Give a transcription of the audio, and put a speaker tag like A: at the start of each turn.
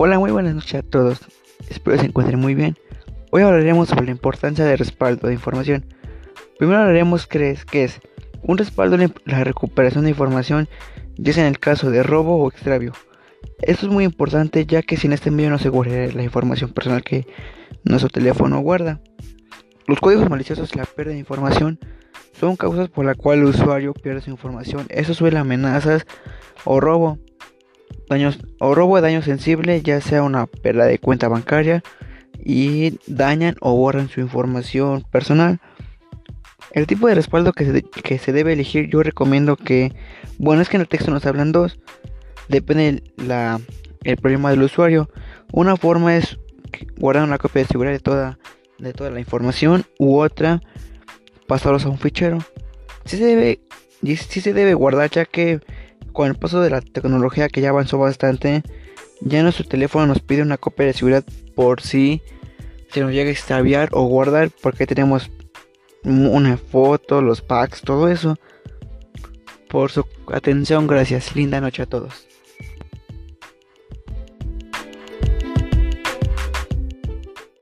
A: Hola, muy buenas noches a todos. Espero que se encuentren muy bien. Hoy hablaremos sobre la importancia del respaldo de información. Primero hablaremos qué es, es un respaldo en la recuperación de información, ya sea en el caso de robo o extravio. Esto es muy importante ya que sin este medio no se guardaría la información personal que nuestro teléfono guarda. Los códigos maliciosos y la pérdida de información son causas por la cual el usuario pierde su información. Eso suele amenazas o robo. Daños, o robo de daño sensible, ya sea una pérdida de cuenta bancaria y dañan o borran su información personal. El tipo de respaldo que se, que se debe elegir, yo recomiendo que, bueno, es que en el texto nos hablan dos, depende la, el problema del usuario. Una forma es guardar una copia de seguridad de toda, de toda la información, u otra, pasarlos a un fichero. Si se debe, sí se debe guardar ya que con el paso de la tecnología que ya avanzó bastante, ya nuestro teléfono nos pide una copia de seguridad por si se nos llega a extraviar o guardar porque tenemos una foto, los packs, todo eso. Por su atención, gracias. Linda noche a todos.